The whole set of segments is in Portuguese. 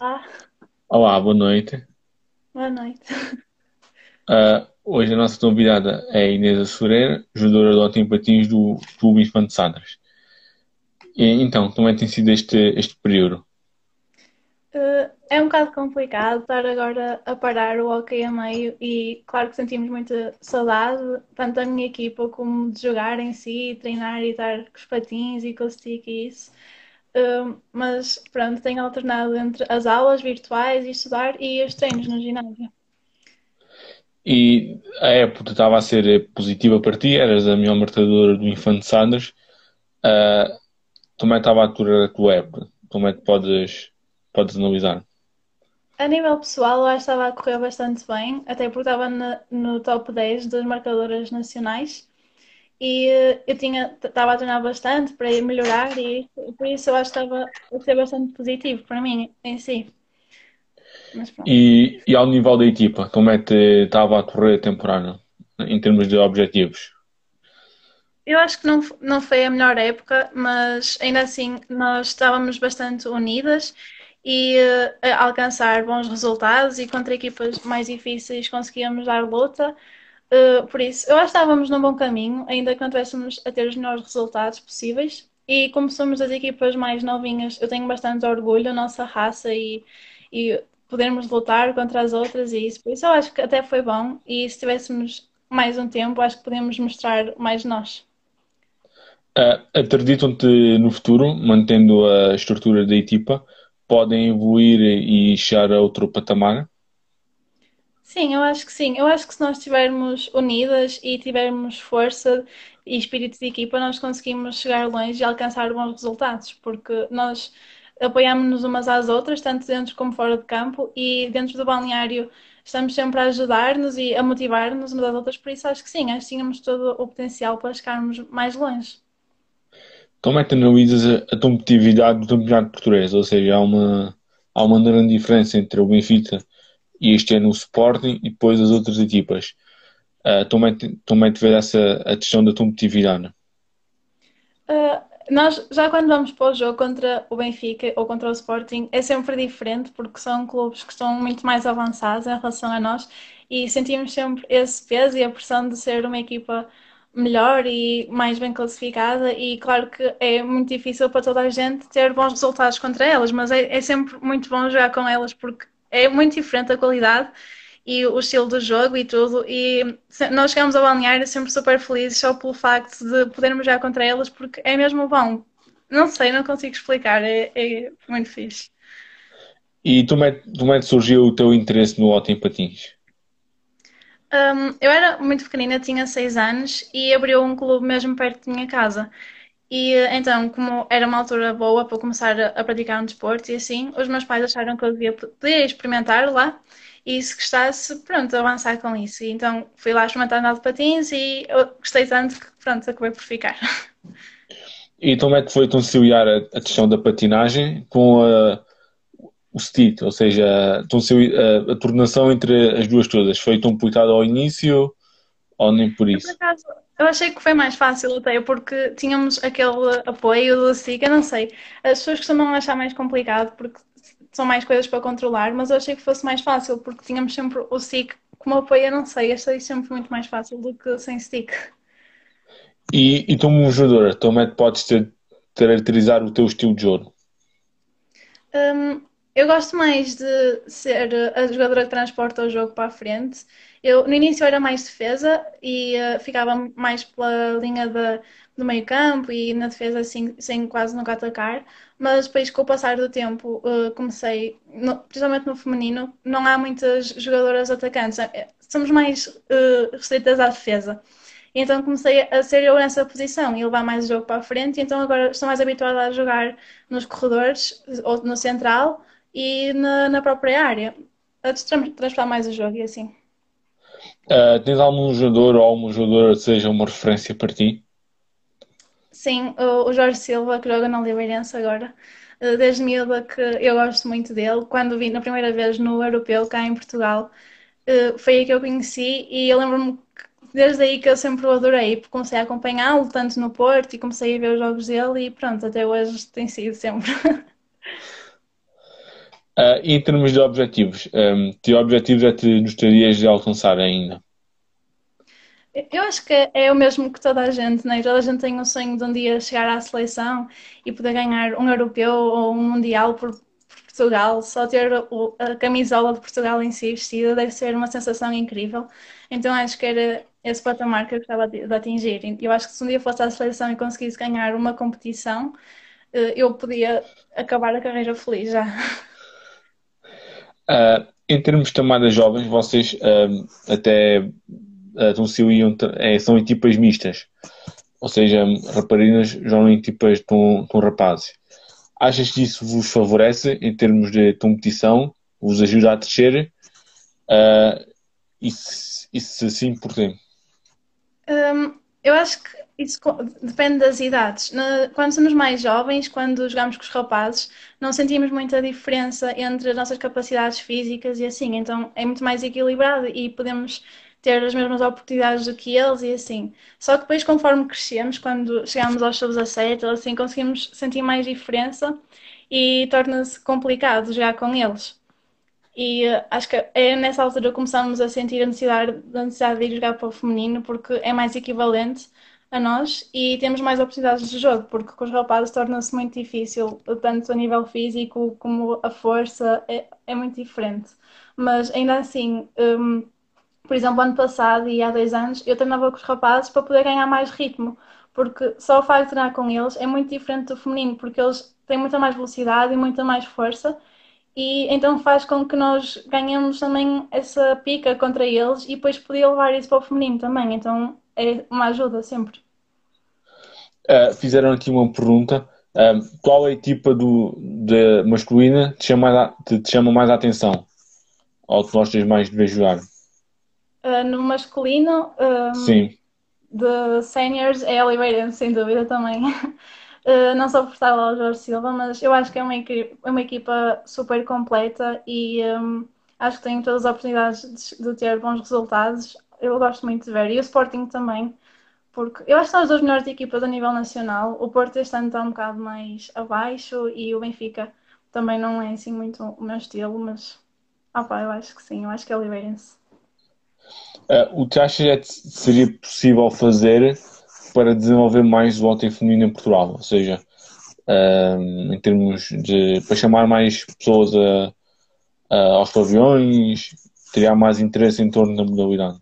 Olá, Olá, boa noite. boa noite. Ah, hoje a nossa convidada é Inês Assureira, jogadora de hóquei em patins do Clube Infante Sadras. E, então, como é que tem sido este, este período? Eh, É um bocado complicado estar agora a parar o hockey a meio e claro que sentimos muita saudade, tanto da minha equipa como de jogar em si, treinar e estar com os patins e com o stick e isso. Eh, Mas pronto, tenho alternado entre as aulas virtuais e estudar e os treinos no ginásio. E a época estava a ser positiva para ti, eras a melhor marcadora do Infante Sadras. Ah, como é que estava a tua, a tua época? Como é que podes, podes analisar? A nível pessoal, eu acho que estava a correr bastante bem, até porque estava na- no top 10 das marcadoras nacionais. E eh, eu tinha, estava a treinar bastante para ir melhorar e por isso eu acho que estava a ser bastante positivo para mim em si. E, e ao nível da equipa, como é que estava a correr a temporada, em termos de objetivos? Eu acho que não, não foi a melhor época, mas ainda assim nós estávamos bastante unidas e a alcançar bons resultados e contra equipas mais difíceis conseguíamos dar luta. Uh, por isso, eu acho que estávamos num bom caminho, ainda que não estivéssemos a ter os melhores resultados possíveis. E como somos das equipas mais novinhas, eu tenho bastante orgulho da nossa raça e, e podermos lutar contra as outras e isso. Por isso, eu acho que até foi bom. E se tivéssemos mais um tempo, acho que podemos mostrar mais nós. Ah, acreditam-te no futuro, mantendo a estrutura da equipa, podem evoluir e chegar a outro patamar? Sim, eu acho que sim. Eu acho que se nós estivermos unidas e tivermos força e espírito de equipa, nós conseguimos chegar longe e alcançar bons resultados, porque nós apoiamos-nos umas às outras, tanto dentro como fora de campo, e dentro do balneário estamos sempre a ajudar-nos e a motivar-nos umas às outras, por isso acho que sim, acho que tínhamos todo o potencial para chegarmos mais longe. Como é que analisas a, competitividade do campeonato português? Ou seja, há uma, há uma grande diferença entre o Benfica e este ano o Sporting e depois as outras equipas. Ah, é é que vê essa a questão da competitividade? Uh, nós, já quando vamos para o jogo contra o Benfica ou contra o Sporting, é sempre diferente porque são clubes que estão muito mais avançados em relação a nós e sentimos sempre esse peso e a pressão de ser uma equipa melhor e mais bem classificada. E claro que é muito difícil para toda a gente ter bons resultados contra elas, mas é, é sempre muito bom jogar com elas porque é muito diferente a qualidade e o estilo do jogo e tudo. E nós chegamos ao balneário sempre super felizes só pelo facto de podermos jogar contra elas, porque é mesmo bom. Não sei, não consigo explicar, é, é muito fixe. E como é, como é que surgiu o teu interesse no hóquei em patins? Hum, eu era muito pequenina, tinha seis anos e abriu um clube mesmo perto da minha casa. E então, como era uma altura boa para começar a, a praticar um desporto e assim, os meus pais acharam que eu devia poder experimentar lá e se gostasse, pronto, avançar com isso. E então fui lá experimentar andar de patins e eu gostei tanto que pronto, acabei por ficar. E como é que foi conciliar a, a questão da patinagem com a, o stick? Ou seja, concili- a, a coordenação entre as duas coisas. Foi complicado ao início ou nem por Eu, por isso? acaso, eu achei que foi mais fácil até, porque tínhamos aquele apoio do SIC, eu não sei. As pessoas costumam achar mais complicado porque são mais coisas para controlar, mas eu achei que fosse mais fácil porque tínhamos sempre o SIC como apoio, eu não sei, achei sempre muito mais fácil do que sem stick. E, e como jogadora, como é que podes ter, caracterizar o teu estilo de jogo? Hum, eu gosto mais de ser a jogadora que transporta o jogo para a frente. Eu, no início era mais defesa e eh, ficava mais pela linha da- do meio campo e na defesa assim, sem quase nunca atacar. Mas depois, com o passar do tempo, eh, comecei, no- principalmente no feminino, não há muitas jogadoras atacantes. Eh, Somos mais eh, restritas à defesa. Então comecei a ser eu nessa posição e levar mais o jogo para a frente. Então agora estou mais habituada a jogar nos corredores ou no central e na, na própria área. A trans- transportar mais o jogo e assim. Ah, tens algum jogador ou alguma jogadora que seja uma referência para ti? Sim, o, Jorge Silva, que joga na Oliveirense agora, eh, desde miúda que eu gosto muito dele. Quando vi na primeira vez no Europeu, cá em Portugal, eh, foi aí que eu conheci e eu lembro-me desde aí que eu sempre o adorei, porque comecei a acompanhá-lo tanto no Porto e comecei a ver os jogos dele e pronto, até hoje tem sido sempre. Uh, em termos de objetivos, um, que objetivos é que gostarias de alcançar ainda? Eu acho que é o mesmo que toda a gente, né? Toda a gente tem o sonho de um dia chegar à seleção e poder ganhar um europeu ou um mundial por, Portugal. Só ter a camisola de Portugal em si vestida deve ser uma sensação incrível. Então acho que era esse patamar que eu gostava de, de atingir. Eu acho que se um dia fosse à seleção e conseguisse ganhar uma competição, eh, eu podia acabar a carreira feliz já. Uh, em termos de camadas jovens, vocês uh, até é, são equipas mistas, ou seja, raparigas jogam em equipas com, com rapazes. Achas que isso vos favorece em termos de competição? Vos ajuda a descer? Uh, e se sim, porquê? Um, eu acho que isso depende das idades. Quando somos mais jovens, quando jogamos com os rapazes, não sentimos muita diferença entre as nossas capacidades físicas e assim. Então é muito mais equilibrado e podemos ter as mesmas oportunidades do que eles e assim. Só que depois, conforme crescemos, quando chegamos aos sub-17, assim, conseguimos sentir mais diferença e torna-se complicado jogar com eles. E uh, acho que é nessa altura começamos a sentir a necessidade, a necessidade de ir jogar para o feminino, porque é mais equivalente a nós e temos mais oportunidades de jogo, porque com os rapazes torna-se muito difícil, tanto a nível físico como a força, é, é muito diferente. Mas ainda assim, um, por exemplo, ano passado e há dois anos, eu treinava com os rapazes para poder ganhar mais ritmo, porque só o facto de treinar com eles é muito diferente do feminino, porque eles têm muita mais velocidade e muita mais força, e então faz com que nós ganhemos também essa pica contra eles e depois poder levar isso para o feminino também, então é uma ajuda sempre. Uh, fizeram aqui uma pergunta. Uh, qual é a equipa do, de masculina te chama, te, te chama mais a atenção? Ou que gostas mais de ver jogar? Uh, no masculino, um, Sim. de seniors, é Oliveira, sem dúvida também. Uh, não sou por ao Jorge Silva, mas eu acho que é uma equipa, é uma equipa super completa e um, acho que tem todas as oportunidades de, de, ter bons resultados. Eu gosto muito de ver. E o Sporting também, porque eu acho que são as duas melhores equipas a nível nacional. O Porto este ano está um bocado mais abaixo e o Benfica também não é assim muito o meu estilo, mas opa, eu acho que sim, eu acho que é Oliveirense. Uh, o que achas é que seria possível fazer para desenvolver mais o hockey feminino em Portugal? Ou seja, uh, em termos de. para chamar mais pessoas a, a, aos pavilhões, criar mais interesse em torno da modalidade?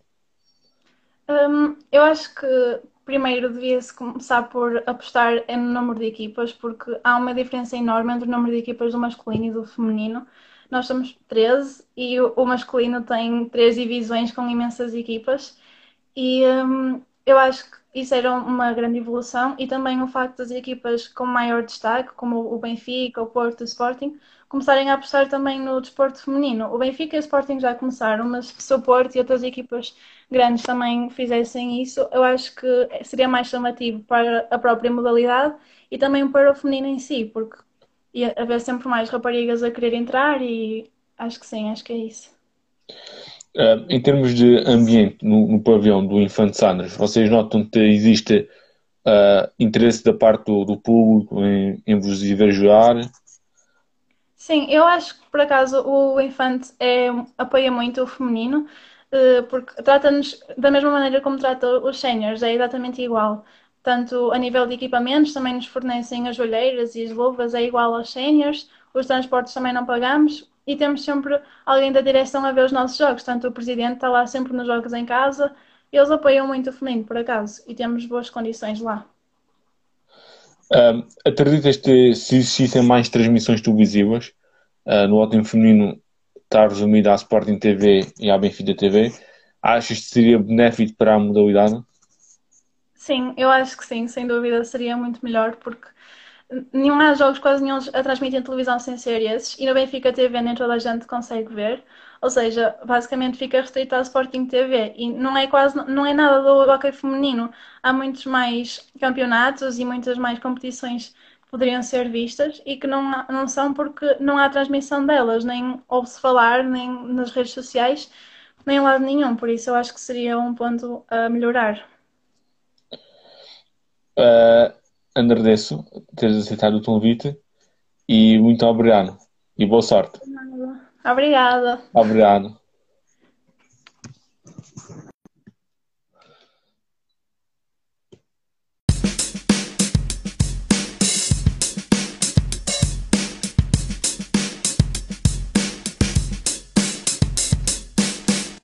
Um, eu acho que primeiro devia-se começar por apostar no número de equipas, porque há uma diferença enorme entre o número de equipas do masculino e do feminino. Nós somos 13 e o, masculino tem três divisões com imensas equipas e um, eu acho que isso era uma grande evolução e também o facto das equipas com maior destaque, como o Benfica, o Porto o Sporting, começarem a apostar também no desporto feminino. O Benfica e o Sporting já começaram, mas se o Porto e outras equipas grandes também fizessem isso, eu acho que seria mais chamativo para a própria modalidade e também para o feminino em si, porque ia haver sempre mais raparigas a querer entrar e acho que sim, acho que é isso. Uh, em termos de ambiente no, no pavilhão do Infante Sanders, vocês notam que existe uh, interesse da parte do, do público em, em, vos jogar? Sim, eu acho que por acaso o Infante é, apoia muito o feminino, uh, porque trata-nos da mesma maneira como trata os séniores, é exatamente igual tanto a nível de equipamentos, também nos fornecem as olheiras e as luvas, é igual aos séniores, os transportes também não pagamos e temos sempre alguém da direção a ver os nossos jogos, tanto o presidente está lá sempre nos jogos em casa, eles apoiam muito o feminino, por acaso, e temos boas condições lá. Um, acreditas que se existissem mais transmissões televisivas uh, no ótimo feminino está resumido à Sporting TV e à Benfica TV, achas que seria benéfico para a modalidade? Sim, eu acho que sim, sem dúvida seria muito melhor, porque não há jogos quase nenhum a transmitir em televisão sem ser esses, e no Benfica TV nem toda a gente consegue ver, ou seja, basicamente fica restrito ao Sporting TV, e não é quase, não é nada do hockey feminino, há muitos mais campeonatos e muitas mais competições que poderiam ser vistas e que não, não são porque não há transmissão delas, nem ouve-se falar, nem nas redes sociais, nem lado nenhum, por isso eu acho que seria um ponto a melhorar. Uh, agradeço teres aceitado o convite e muito obrigado. E boa sorte. Obrigada. Obrigado.